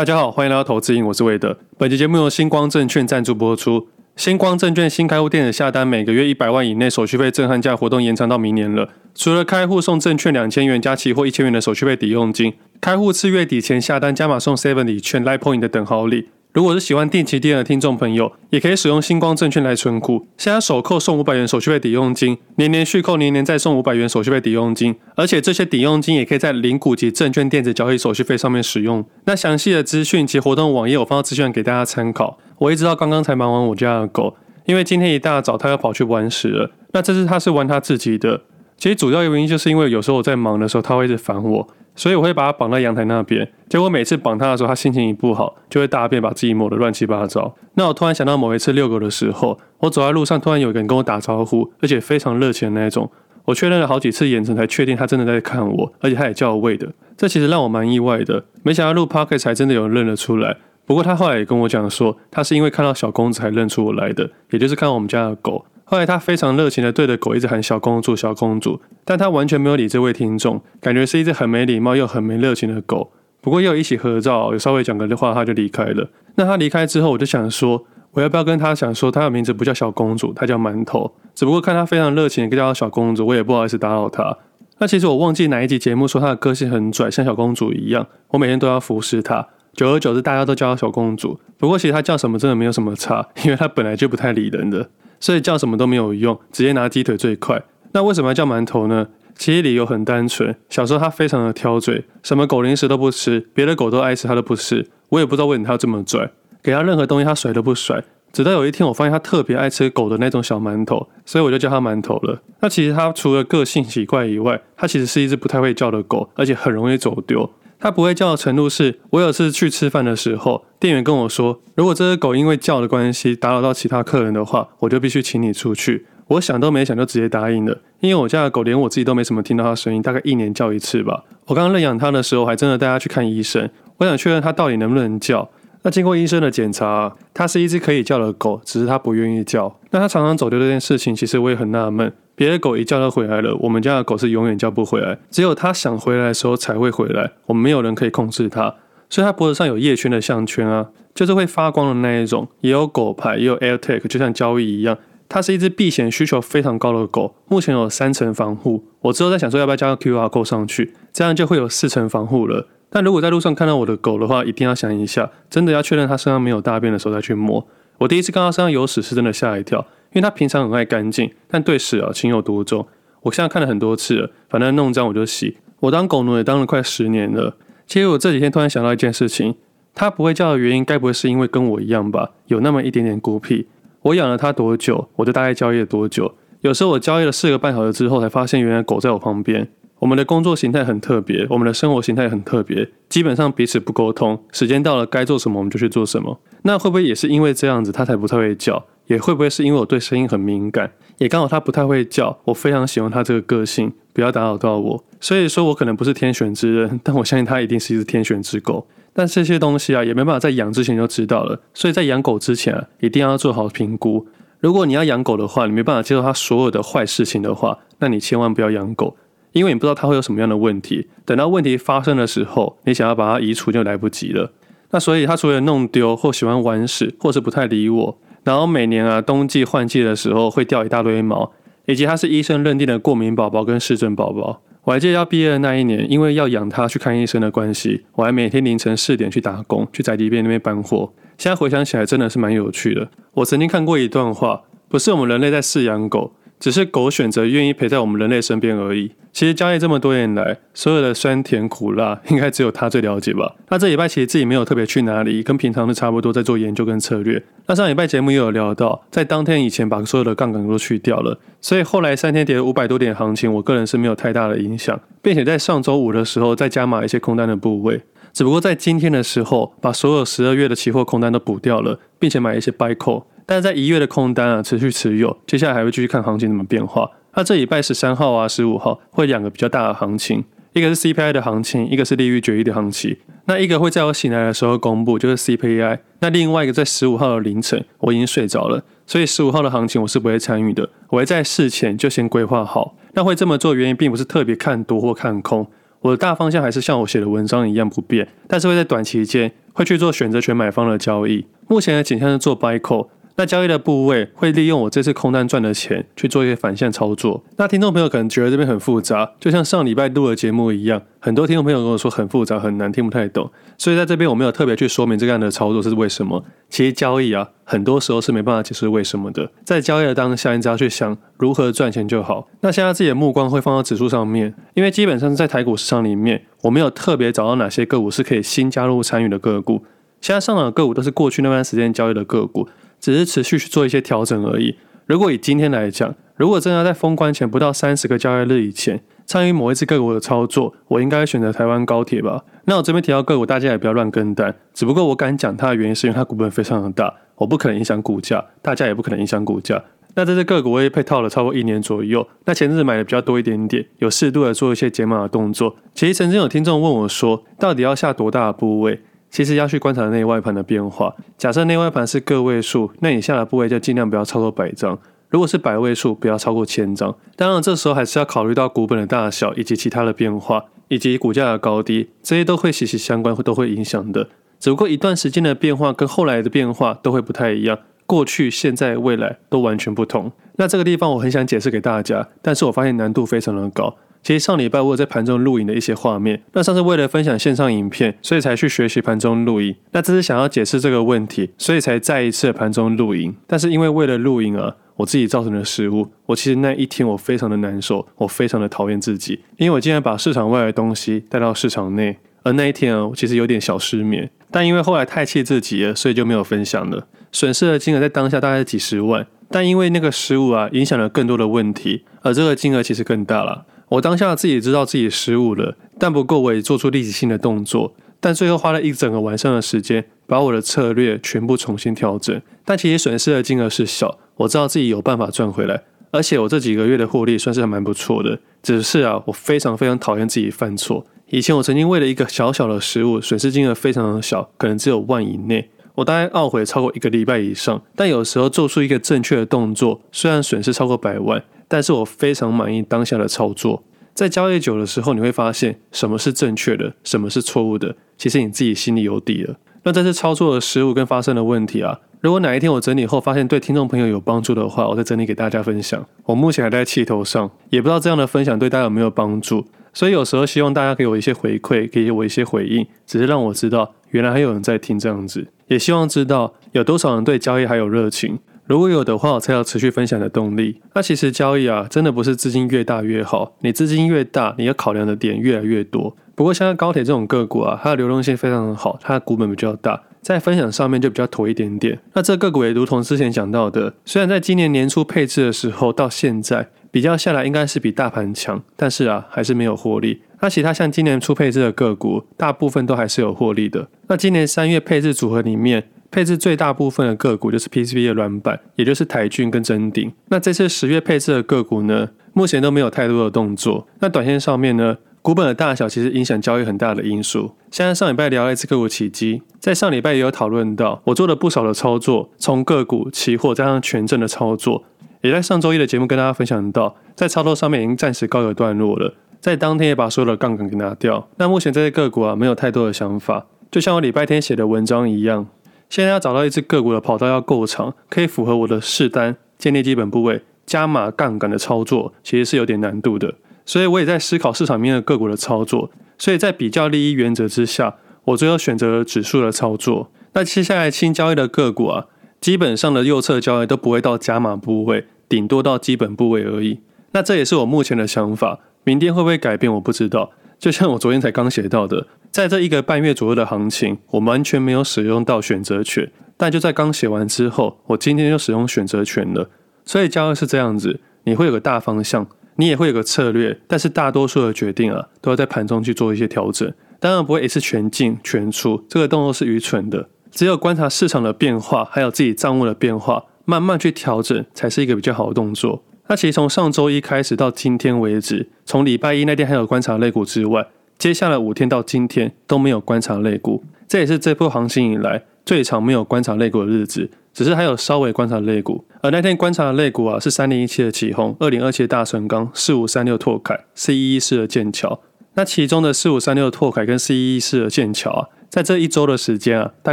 大家好，欢迎来到投资营，我是魏德。本期节目由星光证券赞助播出。星光证券新开户电子下单，每个月一百万以内手续费震撼价活动延长到明年了。除了开户送证券两千元加期货一千元的手续费抵用金，开户次月底前下单加码送 seven 礼券、Line Point 的等好礼。如果是喜欢定期定额的听众朋友，也可以使用星光证券来存股。现在首扣送五百元手续费抵用金，年年续扣，年年再送五百元手续费抵用金。而且这些抵用金也可以在零股及证券电子交易手续费上面使用。那详细的资讯及活动网页我放到资讯栏给大家参考。我一直到刚刚才忙完我家的狗，因为今天一大早它要跑去玩屎了。那这次它是玩它自己的。其实主要原因就是因为有时候我在忙的时候，它会一直烦我。所以我会把它绑在阳台那边，结果每次绑它的时候，它心情一不好，就会大便把自己抹得乱七八糟。那我突然想到某一次遛狗的时候，我走在路上，突然有个人跟我打招呼，而且非常热情的那种。我确认了好几次眼神，才确定他真的在看我，而且他也叫我喂的。这其实让我蛮意外的，没想到录 podcast 才真的有人认得出来。不过他后来也跟我讲说，他是因为看到小公子才认出我来的，也就是看到我们家的狗。后来他非常热情的对着狗一直喊“小公主，小公主”，但他完全没有理这位听众，感觉是一只很没礼貌又很没热情的狗。不过又一起合照，有稍微讲个话，他就离开了。那他离开之后，我就想说，我要不要跟他讲说，他的名字不叫小公主，他叫馒头。只不过看他非常热情的叫小公主，我也不好意思打扰他。那其实我忘记哪一集节目说他的个性很拽，像小公主一样，我每天都要服侍他。久而久之，大家都叫他小公主。不过其实他叫什么真的没有什么差，因为他本来就不太理人的。所以叫什么都没有用，直接拿鸡腿最快。那为什么要叫馒头呢？其实理由很单纯，小时候他非常的挑嘴，什么狗零食都不吃，别的狗都爱吃，他都不吃。我也不知道为什么他要这么拽，给他任何东西他甩都不甩。直到有一天我发现他特别爱吃狗的那种小馒头，所以我就叫他馒头了。那其实他除了个性奇怪以外，他其实是一只不太会叫的狗，而且很容易走丢。它不会叫的程度是，我有次去吃饭的时候，店员跟我说，如果这只狗因为叫的关系打扰到其他客人的话，我就必须请你出去。我想都没想就直接答应了，因为我家的狗连我自己都没什么听到它声音，大概一年叫一次吧。我刚刚认养它的时候，还真的带它去看医生，我想确认它到底能不能叫。那经过医生的检查，它是一只可以叫的狗，只是它不愿意叫。那它常常走丢这件事情，其实我也很纳闷。别的狗一叫就回来了，我们家的狗是永远叫不回来，只有它想回来的时候才会回来。我们没有人可以控制它，所以它脖子上有夜圈的项圈啊，就是会发光的那一种，也有狗牌，也有 AirTag，就像交易一样。它是一只避险需求非常高的狗，目前有三层防护。我之后在想说要不要加个 QR code 上去，这样就会有四层防护了。但如果在路上看到我的狗的话，一定要想一下，真的要确认它身上没有大便的时候再去摸。我第一次看到身上有屎是真的吓一跳。因为它平常很爱干净，但对屎啊情有独钟。我现在看了很多次了，反正弄脏我就洗。我当狗奴也当了快十年了。其实我这几天突然想到一件事情，它不会叫的原因，该不会是因为跟我一样吧？有那么一点点孤僻。我养了它多久，我就大概交易了多久。有时候我交易了四个半小时之后，才发现原来狗在我旁边。我们的工作形态很特别，我们的生活形态很特别，基本上彼此不沟通。时间到了该做什么我们就去做什么。那会不会也是因为这样子，它才不太会叫？也会不会是因为我对声音很敏感，也刚好它不太会叫，我非常喜欢它这个个性，不要打扰到我。所以说我可能不是天选之人，但我相信它一定是一只天选之狗。但这些东西啊，也没办法在养之前就知道了，所以在养狗之前啊，一定要做好评估。如果你要养狗的话，你没办法接受它所有的坏事情的话，那你千万不要养狗，因为你不知道它会有什么样的问题。等到问题发生的时候，你想要把它移除就来不及了。那所以它除了弄丢或喜欢玩屎，或是不太理我。然后每年啊，冬季换季的时候会掉一大堆毛，以及它是医生认定的过敏宝宝跟湿疹宝宝。我还记得要毕业的那一年，因为要养它去看医生的关系，我还每天凌晨四点去打工，去宅急便那边搬货。现在回想起来，真的是蛮有趣的。我曾经看过一段话，不是我们人类在饲养狗。只是狗选择愿意陪在我们人类身边而已。其实交易这么多年来，所有的酸甜苦辣，应该只有他最了解吧。那这礼拜其实自己没有特别去哪里，跟平常的差不多，在做研究跟策略。那上礼拜节目也有聊到，在当天以前把所有的杠杆都去掉了，所以后来三天跌了五百多点行情，我个人是没有太大的影响，并且在上周五的时候再加码一些空单的部位。只不过在今天的时候，把所有十二月的期货空单都补掉了，并且买一些 buy call。但是在一月的空单啊，持续持有，接下来还会继续看行情怎么变化。那这礼拜十三号啊、十五号会两个比较大的行情，一个是 CPI 的行情，一个是利率决议的行情。那一个会在我醒来的时候公布，就是 CPI。那另外一个在十五号的凌晨，我已经睡着了，所以十五号的行情我是不会参与的。我会在事前就先规划好。那会这么做原因，并不是特别看多或看空。我的大方向还是像我写的文章一样不变，但是会在短期间会去做选择权买方的交易。目前的景象是做 buy call。那交易的部位会利用我这次空单赚的钱去做一些反向操作。那听众朋友可能觉得这边很复杂，就像上礼拜录的节目一样，很多听众朋友跟我说很复杂很难，听不太懂。所以在这边我没有特别去说明这样的操作是为什么。其实交易啊，很多时候是没办法解释为什么的。在交易的当下，你只要去想如何赚钱就好。那现在自己的目光会放到指数上面，因为基本上在台股市场里面，我没有特别找到哪些个股是可以新加入参与的个股。现在上涨的个股都是过去那段时间交易的个股。只是持续去做一些调整而已。如果以今天来讲，如果真的要在封关前不到三十个交易日以前参与某一只个股的操作，我应该选择台湾高铁吧。那我这边提到个股，大家也不要乱跟单。只不过我敢讲它的原因，是因为它股本非常的大，我不可能影响股价，大家也不可能影响股价。那这只个股我也配套了超过一年左右。那前阵子买的比较多一点点，有适度的做一些解码的动作。其实曾经有听众问我说，到底要下多大的部位？其实要去观察内外盘的变化。假设内外盘是个位数，那你下的部位就尽量不要超过百张；如果是百位数，不要超过千张。当然，这时候还是要考虑到股本的大小以及其他的变化，以及股价的高低，这些都会息息相关，都会影响的。只不过一段时间的变化跟后来的变化都会不太一样，过去、现在、未来都完全不同。那这个地方我很想解释给大家，但是我发现难度非常的高。其实上礼拜我有在盘中录影的一些画面，那上次为了分享线上影片，所以才去学习盘中录影。那这是想要解释这个问题，所以才再一次盘中录影。但是因为为了录影啊，我自己造成的失误，我其实那一天我非常的难受，我非常的讨厌自己，因为我竟然把市场外的东西带到市场内。而那一天啊，我其实有点小失眠，但因为后来太气自己了，所以就没有分享了。损失的金额在当下大概是几十万，但因为那个失误啊，影响了更多的问题，而这个金额其实更大了。我当下自己知道自己失误了，但不够我也做出立即性的动作，但最后花了一整个晚上的时间，把我的策略全部重新调整。但其实损失的金额是小，我知道自己有办法赚回来，而且我这几个月的获利算是还蛮不错的。只是啊，我非常非常讨厌自己犯错。以前我曾经为了一个小小的失误，损失金额非常的小，可能只有万以内，我大概懊悔超过一个礼拜以上。但有时候做出一个正确的动作，虽然损失超过百万。但是我非常满意当下的操作。在交易久的时候，你会发现什么是正确的，什么是错误的。其实你自己心里有底了。那这次操作的失误跟发生的问题啊，如果哪一天我整理后发现对听众朋友有帮助的话，我再整理给大家分享。我目前还在气头上，也不知道这样的分享对大家有没有帮助。所以有时候希望大家给我一些回馈，给我一些回应，只是让我知道原来还有人在听这样子。也希望知道有多少人对交易还有热情。如果有的话，我才有持续分享的动力。那其实交易啊，真的不是资金越大越好，你资金越大，你要考量的点越来越多。不过像高铁这种个股啊，它的流动性非常的好，它的股本比较大，在分享上面就比较妥一点点。那这个股也如同之前讲到的，虽然在今年年初配置的时候到现在比较下来，应该是比大盘强，但是啊，还是没有获利。那其他像今年初配置的个股，大部分都还是有获利的。那今年三月配置组合里面，配置最大部分的个股就是 PCB 的软板，也就是台郡跟臻鼎。那这次十月配置的个股呢，目前都没有太多的动作。那短线上面呢，股本的大小其实影响交易很大的因素。现在上礼拜聊了一次个股起基，在上礼拜也有讨论到，我做了不少的操作，从个股、期货加上权证的操作，也在上周一的节目跟大家分享到，在操作上面已经暂时告一段落了，在当天也把所有的杠杆给拿掉。那目前这些个股啊，没有太多的想法，就像我礼拜天写的文章一样。现在要找到一只个股的跑道要够长，可以符合我的试单、建立基本部位、加码杠杆的操作，其实是有点难度的。所以我也在思考市场面的个股的操作。所以在比较利益原则之下，我最后选择了指数的操作。那接下来新交易的个股啊，基本上的右侧交易都不会到加码部位，顶多到基本部位而已。那这也是我目前的想法。明天会不会改变，我不知道。就像我昨天才刚写到的，在这一个半月左右的行情，我完全没有使用到选择权。但就在刚写完之后，我今天就使用选择权了。所以交易是这样子，你会有个大方向，你也会有个策略，但是大多数的决定啊，都要在盘中去做一些调整。当然不会一次全进全出，这个动作是愚蠢的。只有观察市场的变化，还有自己账务的变化，慢慢去调整，才是一个比较好的动作。那其实从上周一开始到今天为止，从礼拜一那天还有观察类股之外，接下来五天到今天都没有观察类股，这也是这波行情以来最长没有观察类股的日子。只是还有稍微观察类股，而那天观察的类股啊，是三零一七的启鋐、二零二七的大成钢、四五三六拓凯、四一一四的剑桥。那其中的四五三六拓凯跟四一一四的剑桥啊，在这一周的时间啊，大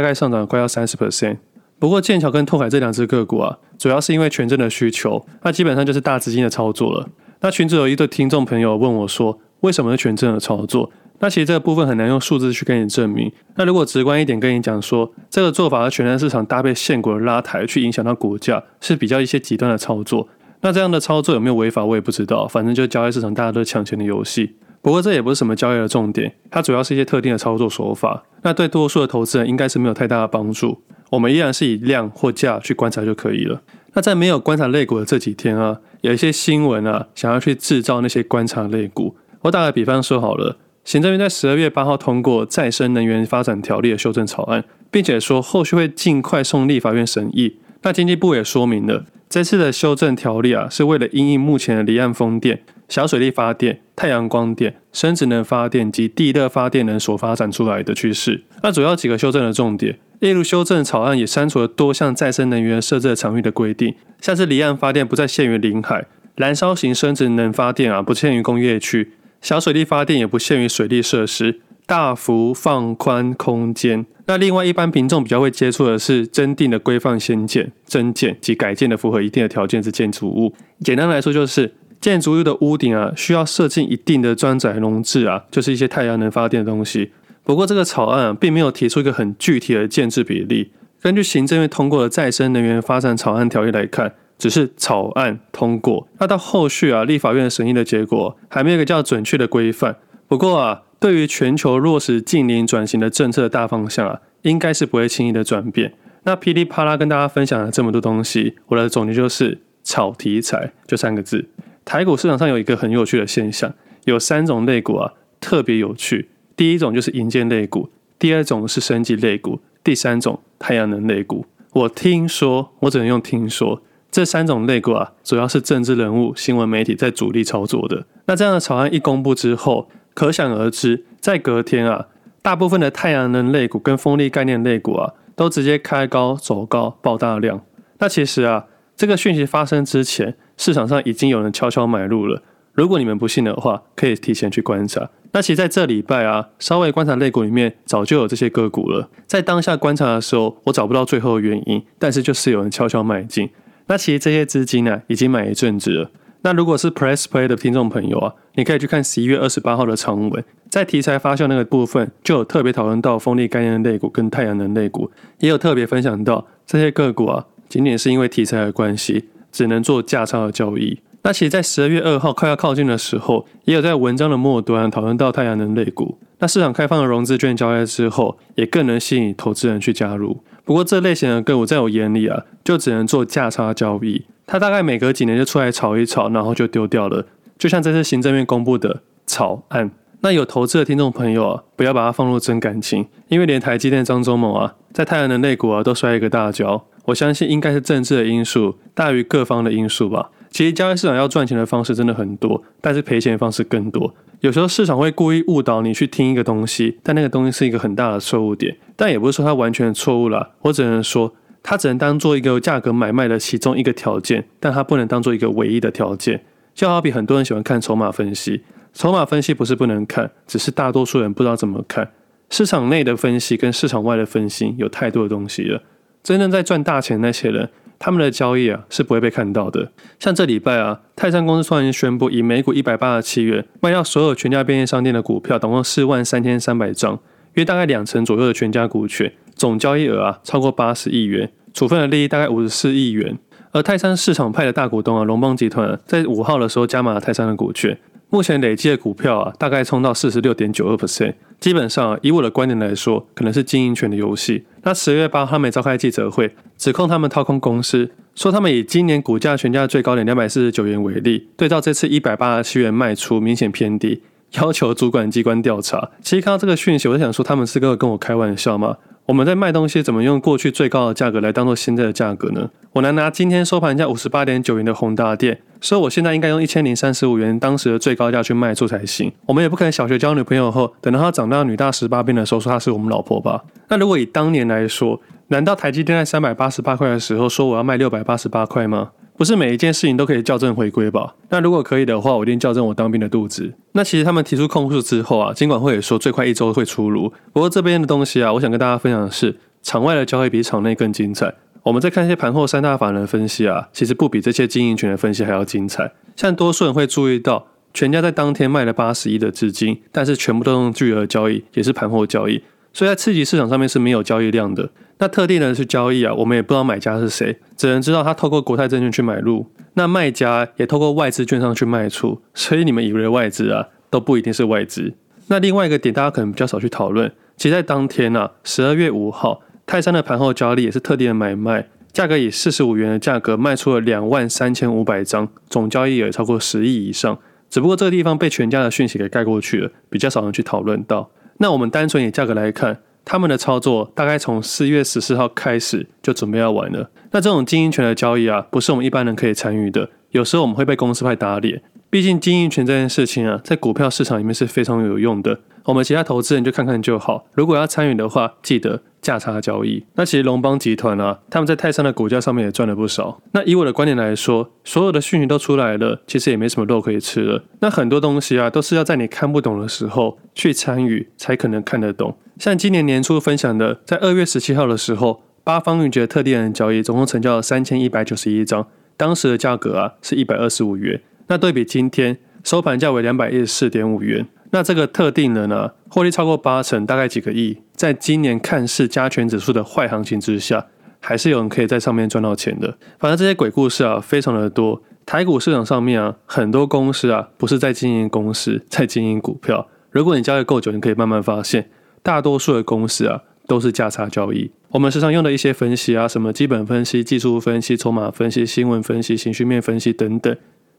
概上涨了快要三十 percent。不过剑桥跟拓凯这两只个股啊，主要是因为权证的需求，那基本上就是大资金的操作了。那群组有一对听众朋友问我说，为什么是权证的操作？那其实这个部分很难用数字去跟你证明。那如果直观一点跟你讲说，这个做法和权证市场搭配现股的拉抬去影响到股价，是比较一些极端的操作。那这样的操作有没有违法，我也不知道。反正就是交易市场大家都抢钱的游戏。不过这也不是什么交易的重点，它主要是一些特定的操作手法。那对多数的投资人应该是没有太大的帮助。我们依然是以量或价去观察就可以了。那在没有观察类股的这几天啊，有一些新闻啊，想要去制造那些观察类股。我打个比方说好了，行政院在十二月八号通过再生能源发展条例的修正草案，并且说后续会尽快送立法院审议。那经济部也说明了，这次的修正条例啊，是为了因应目前的离岸风电、小水力发电、太阳光电、生质能发电及地热发电能所发展出来的趋势。那主要几个修正的重点，例如修正草案也删除了多项再生能源设置的场域的规定，像是离岸发电不再限于临海，燃烧型生质能发电啊不限于工业区，小水力发电也不限于水利设施。大幅放宽空间。那另外，一般民众比较会接触的是增定的规范新建、增建及改建的符合一定的条件之建筑物。简单来说，就是建筑物的屋顶啊，需要设计一定的装载容置啊，就是一些太阳能发电的东西。不过，这个草案啊，并没有提出一个很具体的建制比例。根据行政院通过的再生能源发展草案条例来看，只是草案通过。那到后续啊，立法院审议的结果，还没有一个较准确的规范。不过啊。对于全球落实近零转型的政策大方向啊，应该是不会轻易的转变。那噼里啪啦跟大家分享了这么多东西，我的总结就是炒题材，就三个字。台股市场上有一个很有趣的现象，有三种类股啊特别有趣。第一种就是银建类股，第二种是升级类股，第三种太阳能类股。我听说，我只能用听说，这三种类股啊，主要是政治人物、新闻媒体在主力操作的。那这样的草案一公布之后，可想而知，在隔天啊，大部分的太阳能类股跟风力概念类股啊，都直接开高走高，爆大量。那其实啊，这个讯息发生之前，市场上已经有人悄悄买入了。如果你们不信的话，可以提前去观察。那其实在这礼拜啊，稍微观察类股里面，早就有这些个股了。在当下观察的时候，我找不到最后的原因，但是就是有人悄悄买进。那其实这些资金呢、啊，已经买一阵子了。那如果是 Press Play 的听众朋友啊，你可以去看十一月二十八号的长文，在题材发酵那个部分，就有特别讨论到风力概念的类股跟太阳能类股，也有特别分享到这些个股啊，仅仅是因为题材的关系，只能做价差的交易。那其实，在十二月二号快要靠近的时候，也有在文章的末端讨论到太阳能类股。那市场开放了融资券交易之后，也更能吸引投资人去加入。不过这类型的个股在我眼里啊，就只能做价差交易。它大概每隔几年就出来炒一炒，然后就丢掉了。就像这次行政院公布的草案，那有投资的听众朋友啊，不要把它放入真感情，因为连台积电张忠谋啊，在太阳能类股啊都摔一个大跤。我相信应该是政治的因素大于各方的因素吧。其实交易市场要赚钱的方式真的很多，但是赔钱的方式更多。有时候市场会故意误导你去听一个东西，但那个东西是一个很大的错误点。但也不是说它完全错误了，我只能说。它只能当做一个价格买卖的其中一个条件，但它不能当做一个唯一的条件。就好比很多人喜欢看筹码分析，筹码分析不是不能看，只是大多数人不知道怎么看。市场内的分析跟市场外的分析有太多的东西了。真正在赚大钱那些人，他们的交易啊是不会被看到的。像这礼拜啊，泰山公司突然宣布以每股一百八十七元卖掉所有全家便利商店的股票，总共四万三千三百张，约大概两成左右的全家股权，总交易额啊超过八十亿元。处分的利益大概五十四亿元，而泰山市场派的大股东啊，龙邦集团在五号的时候加码了泰山的股权，目前累计的股票啊，大概冲到四十六点九二 percent。基本上，以我的观点来说，可能是经营权的游戏。那十月八号他们召开记者会，指控他们掏空公司，说他们以今年股价全价最高点两百四十九元为例，对照这次一百八十七元卖出，明显偏低，要求主管机关调查。其实看到这个讯息，我就想说，他们是跟跟我开玩笑吗？我们在卖东西，怎么用过去最高的价格来当做现在的价格呢？我能拿今天收盘价五十八点九元的宏达电，说我现在应该用一千零三十五元当时的最高价去卖出才行。我们也不可能小学交女朋友后，等到她长到女大十八变的时候说她是我们老婆吧？那如果以当年来说，难道台积电在三百八十八块的时候说我要卖六百八十八块吗？不是每一件事情都可以校正回归吧？那如果可以的话，我一定校正我当兵的肚子。那其实他们提出控诉之后啊，金管会也说最快一周会出炉。不过这边的东西啊，我想跟大家分享的是，场外的交易比场内更精彩。我们再看一些盘后三大法人分析啊，其实不比这些经营权的分析还要精彩。像多数人会注意到，全家在当天卖了八十亿的资金，但是全部都用巨额交易，也是盘后交易，所以在次级市场上面是没有交易量的。那特定人去交易啊，我们也不知道买家是谁，只能知道他透过国泰证券去买入，那卖家也透过外资券商去卖出，所以你们以为的外资啊，都不一定是外资。那另外一个点，大家可能比较少去讨论，其实在当天啊，十二月五号，泰山的盘后交易也是特定的买卖，价格以四十五元的价格卖出了两万三千五百张，总交易额超过十亿以上。只不过这个地方被全家的讯息给盖过去了，比较少人去讨论到。那我们单纯以价格来看。他们的操作大概从四月十四号开始就准备要玩了。那这种经营权的交易啊，不是我们一般人可以参与的。有时候我们会被公司派打脸。毕竟经营权这件事情啊，在股票市场里面是非常有用的。我们其他投资人就看看就好。如果要参与的话，记得价差交易。那其实龙邦集团啊，他们在泰山的股价上面也赚了不少。那以我的观点来说，所有的讯息都出来了，其实也没什么肉可以吃了。那很多东西啊，都是要在你看不懂的时候去参与，才可能看得懂。像今年年初分享的，在二月十七号的时候，八方云集特定人交易总共成交了三千一百九十一张，当时的价格啊是一百二十五元。那对比今天收盘价为两百一十四点五元，那这个特定的呢，获利超过八成，大概几个亿。在今年看似加权指数的坏行情之下，还是有人可以在上面赚到钱的。反正这些鬼故事啊，非常的多。台股市场上面啊，很多公司啊，不是在经营公司，在经营股票。如果你交易够久，你可以慢慢发现。大多数的公司啊，都是价差交易。我们时常用的一些分析啊，什么基本分析、技术分析、筹码分析、新闻分析、情绪面分析等等，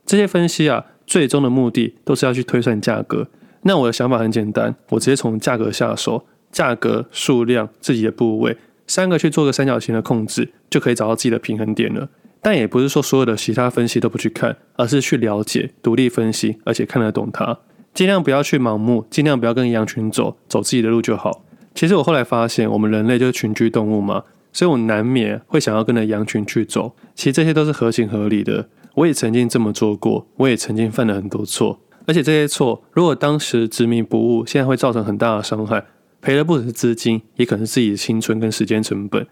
这些分析啊，最终的目的都是要去推算价格。那我的想法很简单，我直接从价格下手，价格、数量、自己的部位三个去做个三角形的控制，就可以找到自己的平衡点了。但也不是说所有的其他分析都不去看，而是去了解、独立分析，而且看得懂它。尽量不要去盲目，尽量不要跟羊群走，走自己的路就好。其实我后来发现，我们人类就是群居动物嘛，所以我难免会想要跟着羊群去走。其实这些都是合情合理的。我也曾经这么做过，我也曾经犯了很多错。而且这些错，如果当时执迷不悟，现在会造成很大的伤害，赔的不只是资金，也可能是自己的青春跟时间成本。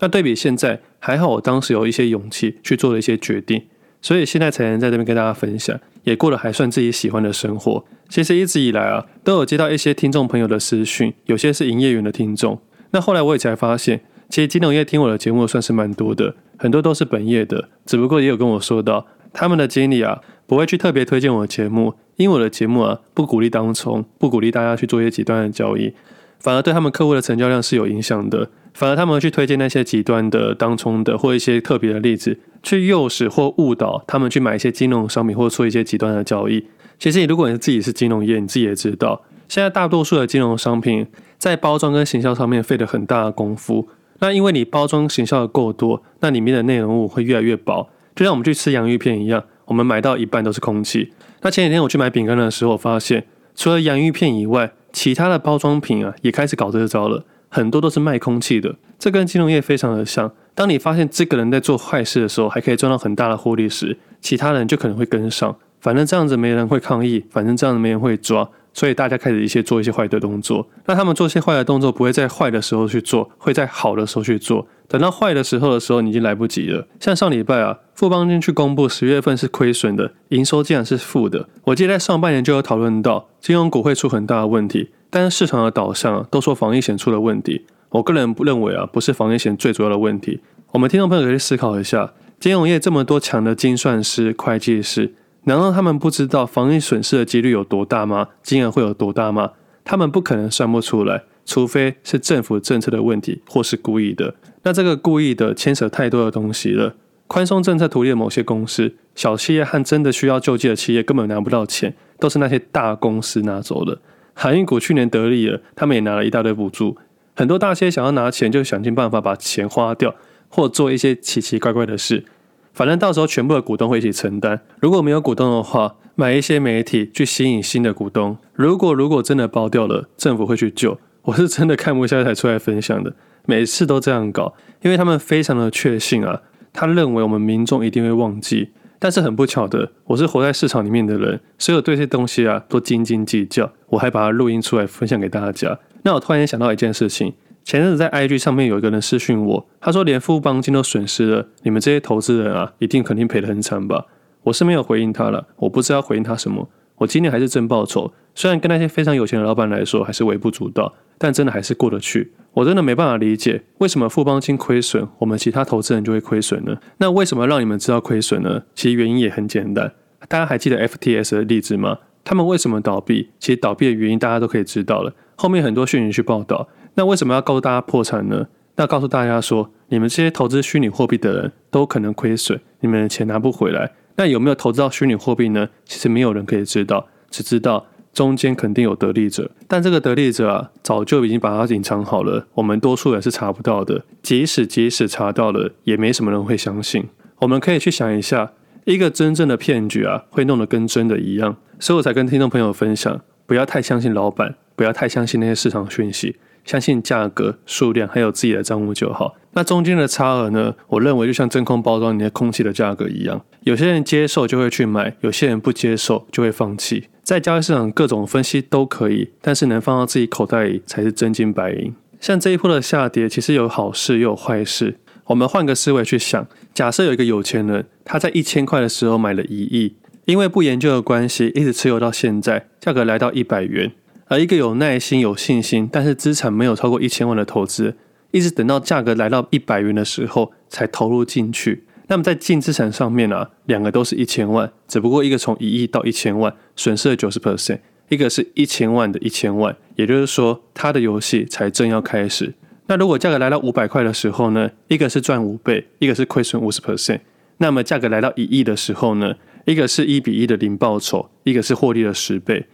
那对比现在，还好我当时有一些勇气去做了一些决定。所以现在才能在这边跟大家分享，也过得还算自己喜欢的生活。其实一直以来啊，都有接到一些听众朋友的私讯，有些是营业员的听众。那后来我也才发现，其实金融业听我的节目算是蛮多的，很多都是本业的，只不过也有跟我说到，他们的经理啊，不会去特别推荐我的节目，因为我的节目啊，不鼓励当冲，不鼓励大家去做一些极端的交易，反而对他们客户的成交量是有影响的。反而他们会去推荐那些极端的当冲的，或一些特别的例子，去诱使或误导他们去买一些金融商品，或做一些极端的交易。其实，你如果你自己是金融业，你自己也知道，现在大多数的金融商品在包装跟行销上面费了很大的功夫。那因为你包装行销的够多，那里面的内容物会越来越薄，就像我们去吃洋芋片一样，我们买到一半都是空气。那前几天我去买饼干的时候，发现除了洋芋片以外，其他的包装品啊也开始搞这招了。很多都是卖空气的，这跟金融业非常的像。当你发现这个人在做坏事的时候，还可以赚到很大的获利时，其他人就可能会跟上。反正这样子没人会抗议，反正这样子没人会抓，所以大家开始一些做一些坏的动作。那他们做一些坏的动作，不会在坏的时候去做，会在好的时候去做。等到坏的时候的时候，你已经来不及了。像上礼拜啊，富邦金去公布十月份是亏损的，营收竟然是负的。我记得在上半年就有讨论到，金融股会出很大的问题。但是市场的导向，都说防疫险出了问题。我个人不认为啊，不是防疫险最主要的问题。我们听众朋友可以思考一下，金融业这么多强的精算师、会计师，难道他们不知道防疫损失的几率有多大吗？金额会有多大吗？他们不可能算不出来，除非是政府政策的问题，或是故意的。那这个故意的牵扯太多的东西了。宽松政策图利了某些公司，小企业和真的需要救济的企业根本拿不到钱，都是那些大公司拿走的。航运股去年得利了，他们也拿了一大堆补助。很多大企业想要拿钱，就想尽办法把钱花掉，或做一些奇奇怪怪的事。反正到时候全部的股东会一起承担。如果没有股东的话，买一些媒体去吸引新的股东。如果如果真的爆掉了，政府会去救。我是真的看不下去才出来分享的。每次都这样搞，因为他们非常的确信啊，他认为我们民众一定会忘记。但是很不巧的，我是活在市场里面的人，所以我对这些东西啊都斤斤计较。我还把它录音出来分享给大家。那我突然间想到一件事情，前阵子在 IG 上面有一个人私讯我，他说连富邦金都损失了，你们这些投资人啊，一定肯定赔得很惨吧？我是没有回应他了，我不知道回应他什么。我今年还是真报酬，虽然跟那些非常有钱的老板来说还是微不足道，但真的还是过得去。我真的没办法理解，为什么富邦金亏损，我们其他投资人就会亏损呢？那为什么让你们知道亏损呢？其实原因也很简单，大家还记得 FTS 的例子吗？他们为什么倒闭？其实倒闭的原因大家都可以知道了，后面很多讯息去报道。那为什么要告诉大家破产呢？那告诉大家说，你们这些投资虚拟货币的人都可能亏损，你们的钱拿不回来。那有没有投资到虚拟货币呢？其实没有人可以知道，只知道中间肯定有得利者。但这个得利者啊，早就已经把它隐藏好了，我们多数人是查不到的。即使即使查到了，也没什么人会相信。我们可以去想一下，一个真正的骗局啊，会弄得跟真的一样。所以我才跟听众朋友分享，不要太相信老板，不要太相信那些市场讯息。相信价格、数量，还有自己的账户就好。那中间的差额呢？我认为就像真空包装里面空气的价格一样，有些人接受就会去买，有些人不接受就会放弃。在交易市场各种分析都可以，但是能放到自己口袋里才是真金白银。像这一波的下跌，其实有好事又有坏事。我们换个思维去想，假设有一个有钱人，他在一千块的时候买了一亿，因为不研究的关系，一直持有到现在，价格来到一百元。而一个有耐心、有信心，但是资产没有超过一千万的投资，一直等到价格来到一百元的时候才投入进去。那么在净资产上面啊，两个都是一千万，只不过一个从一亿到一千万，损失了九十 percent，一个是一千万的一千万，也就是说，他的游戏才正要开始。那如果价格来到五百块的时候呢，一个是赚五倍，一个是亏损五十 percent。那么价格来到一亿的时候呢，一个是一比一的零报酬，一个是获利了十倍。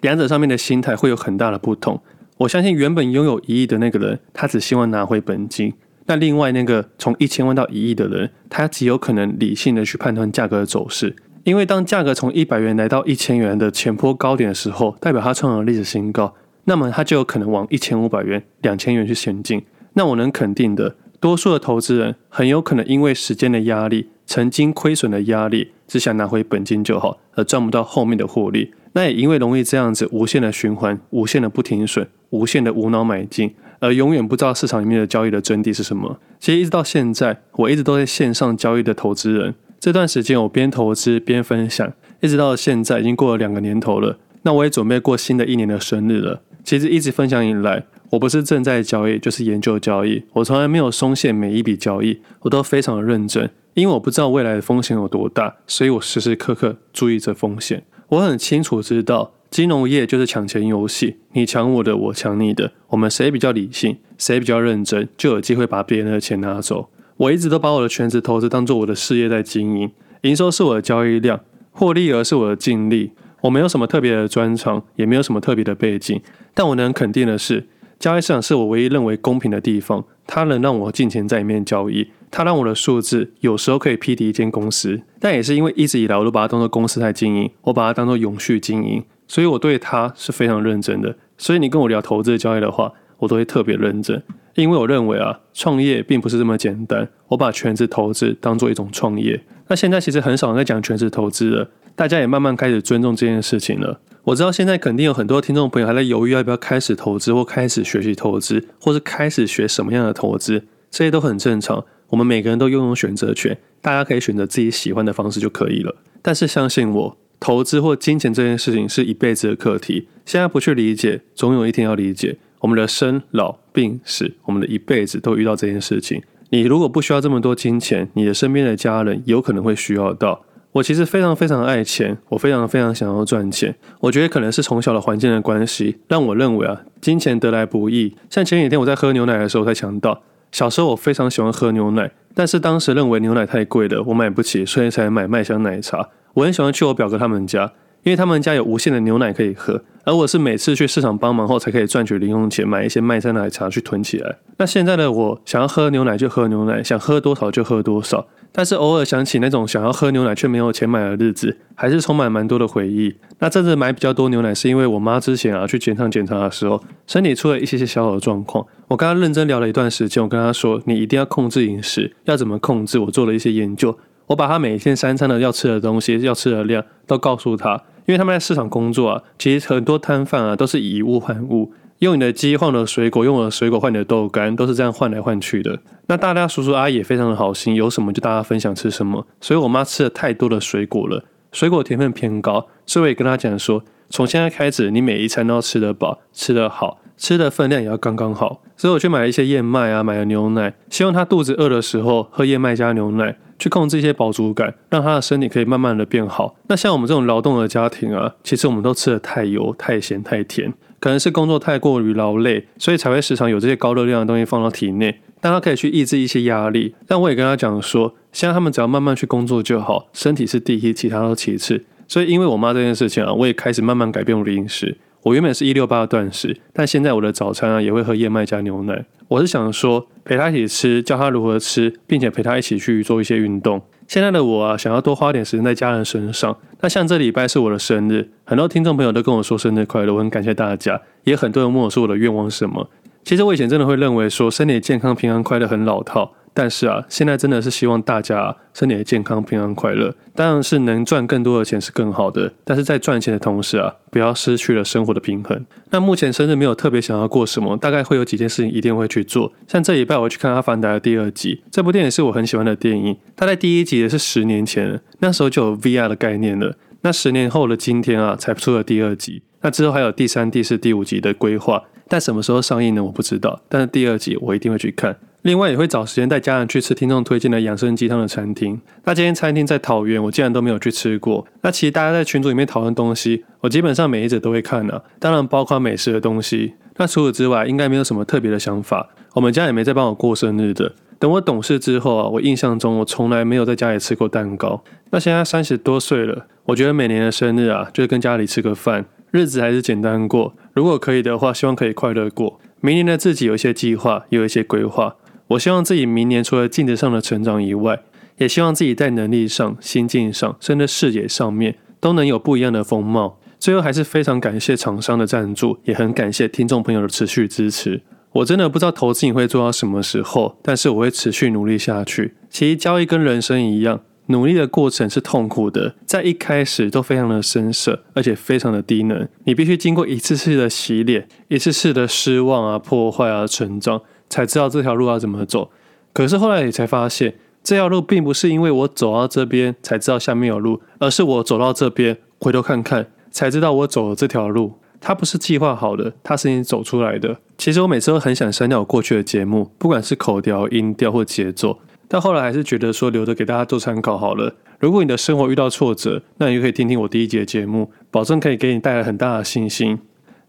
两者上面的心态会有很大的不同。我相信原本拥有一亿的那个人，他只希望拿回本金；那另外那个从一千万到一亿的人，他极有可能理性的去判断价格的走势。因为当价格从一百元来到一千元的前坡高点的时候，代表他创了历史新高，那么他就有可能往一千五百元、两千元去前进。那我能肯定的，多数的投资人很有可能因为时间的压力、曾经亏损的压力，只想拿回本金就好，而赚不到后面的获利。那也因为容易这样子无限的循环、无限的不停损、无限的无脑买进，而永远不知道市场里面的交易的真谛是什么。其实一直到现在，我一直都在线上交易的投资人。这段时间我边投资边分享，一直到现在已经过了两个年头了。那我也准备过新的一年的生日了。其实一直分享以来，我不是正在交易，就是研究交易。我从来没有松懈每一笔交易，我都非常的认真，因为我不知道未来的风险有多大，所以我时时刻刻注意着风险。我很清楚知道，金融业就是抢钱游戏，你抢我的，我抢你的，我们谁比较理性，谁比较认真，就有机会把别人的钱拿走。我一直都把我的全职投资当做我的事业在经营，营收是我的交易量，获利额是我的净利。我没有什么特别的专长，也没有什么特别的背景，但我能肯定的是，交易市场是我唯一认为公平的地方，它能让我尽情在里面交易。它让我的数字有时候可以匹敌一间公司，但也是因为一直以来我都把它当做公司在经营，我把它当做永续经营，所以我对它是非常认真的。所以你跟我聊投资交易的话，我都会特别认真，因为我认为啊，创业并不是这么简单。我把全职投资当做一种创业。那现在其实很少人在讲全职投资了，大家也慢慢开始尊重这件事情了。我知道现在肯定有很多听众朋友还在犹豫要不要开始投资，或开始学习投资，或是开始学什么样的投资，这些都很正常。我们每个人都拥有选择权，大家可以选择自己喜欢的方式就可以了。但是相信我，投资或金钱这件事情是一辈子的课题。现在不去理解，总有一天要理解。我们的生老病死，我们的一辈子都遇到这件事情。你如果不需要这么多金钱，你的身边的家人有可能会需要到。我其实非常非常爱钱，我非常非常想要赚钱。我觉得可能是从小的环境的关系，让我认为啊，金钱得来不易。像前几天我在喝牛奶的时候才想到。小时候我非常喜欢喝牛奶，但是当时认为牛奶太贵了，我买不起，所以才买麦香奶茶。我很喜欢去我表哥他们家，因为他们家有无限的牛奶可以喝，而我是每次去市场帮忙后才可以赚取零用钱买一些麦香奶茶去囤起来。那现在的我想要喝牛奶就喝牛奶，想喝多少就喝多少。但是偶尔想起那种想要喝牛奶却没有钱买的日子，还是充满蛮多的回忆。那这次买比较多牛奶，是因为我妈之前啊去健康检查的时候，身体出了一些些小小的状况。我跟她认真聊了一段时间，我跟她说：“你一定要控制饮食，要怎么控制？”我做了一些研究，我把她每天三餐的要吃的东西、要吃的量都告诉她，因为他们在市场工作啊，其实很多摊贩啊都是以物换物。用你的鸡换了水果，用我的水果换你的豆干，都是这样换来换去的。那大家叔叔阿姨也非常的好心，有什么就大家分享吃什么。所以我妈吃了太多的水果了，水果甜分偏高，所以我也跟她讲说，从现在开始，你每一餐都要吃得饱，吃得好，吃的分量也要刚刚好。所以我去买了一些燕麦啊，买了牛奶，希望她肚子饿的时候喝燕麦加牛奶，去控制一些饱足感，让他的身体可以慢慢的变好。那像我们这种劳动的家庭啊，其实我们都吃得太油、太咸、太甜。可能是工作太过于劳累，所以才会时常有这些高热量的东西放到体内。但他可以去抑制一些压力。但我也跟他讲说，现在他们只要慢慢去工作就好，身体是第一，其他都其次。所以因为我妈这件事情啊，我也开始慢慢改变我的饮食。我原本是一六八的断食，但现在我的早餐啊也会喝燕麦加牛奶。我是想说陪他一起吃，教他如何吃，并且陪他一起去做一些运动。现在的我啊，想要多花点时间在家人身上。那像这礼拜是我的生日，很多听众朋友都跟我说生日快乐，我很感谢大家。也很多人问我说我的愿望是什么。其实我以前真的会认为说身体健康、平安、快乐很老套。但是啊，现在真的是希望大家，身体健康、平安、快乐。当然是能赚更多的钱是更好的，但是在赚钱的同时啊，不要失去了生活的平衡。那目前生日没有特别想要过什么，大概会有几件事情一定会去做。像这礼拜我去看《阿凡达》的第二集，这部电影是我很喜欢的电影。它在第一集也是十年前，那时候就有 VR 的概念了。那十年后的今天啊，才出了第二集。那之后还有第三、第四、第五集的规划，但什么时候上映呢？我不知道。但是第二集我一定会去看。另外也会找时间带家人去吃听众推荐的养生鸡汤的餐厅。那今天餐厅在桃园，我竟然都没有去吃过。那其实大家在群组里面讨论东西，我基本上每一则都会看的，当然包括美食的东西。那除此之外，应该没有什么特别的想法。我们家也没在帮我过生日的。等我懂事之后啊，我印象中我从来没有在家里吃过蛋糕。那现在三十多岁了，我觉得每年的生日啊，就是跟家里吃个饭，日子还是简单过。如果可以的话，希望可以快乐过。明年的自己有一些计划，有一些规划。我希望自己明年除了镜子上的成长以外，也希望自己在能力上、心境上，甚至视野上面都能有不一样的风貌。最后还是非常感谢厂商的赞助，也很感谢听众朋友的持续支持。我真的不知道投资你会做到什么时候，但是我会持续努力下去。其实交易跟人生一样，努力的过程是痛苦的，在一开始都非常的生涩，而且非常的低能。你必须经过一次次的洗脸，一次次的失望啊、破坏啊、成长。才知道这条路要怎么走，可是后来也才发现，这条路并不是因为我走到这边才知道下面有路，而是我走到这边回头看看，才知道我走了这条路。它不是计划好的，它是你走出来的。其实我每次都很想删掉我过去的节目，不管是口条、音调或节奏，但后来还是觉得说留着给大家做参考好了。如果你的生活遇到挫折，那你就可以听听我第一节节目，保证可以给你带来很大的信心。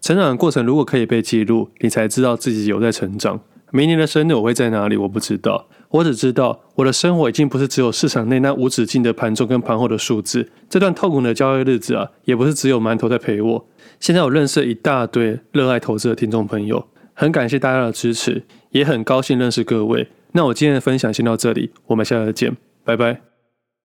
成长的过程如果可以被记录，你才知道自己有在成长。明年的生日我会在哪里？我不知道，我只知道我的生活已经不是只有市场内那无止境的盘中跟盘后的数字。这段痛苦的交易日子啊，也不是只有馒头在陪我。现在我认识了一大堆热爱投资的听众朋友，很感谢大家的支持，也很高兴认识各位。那我今天的分享先到这里，我们下次见，拜拜。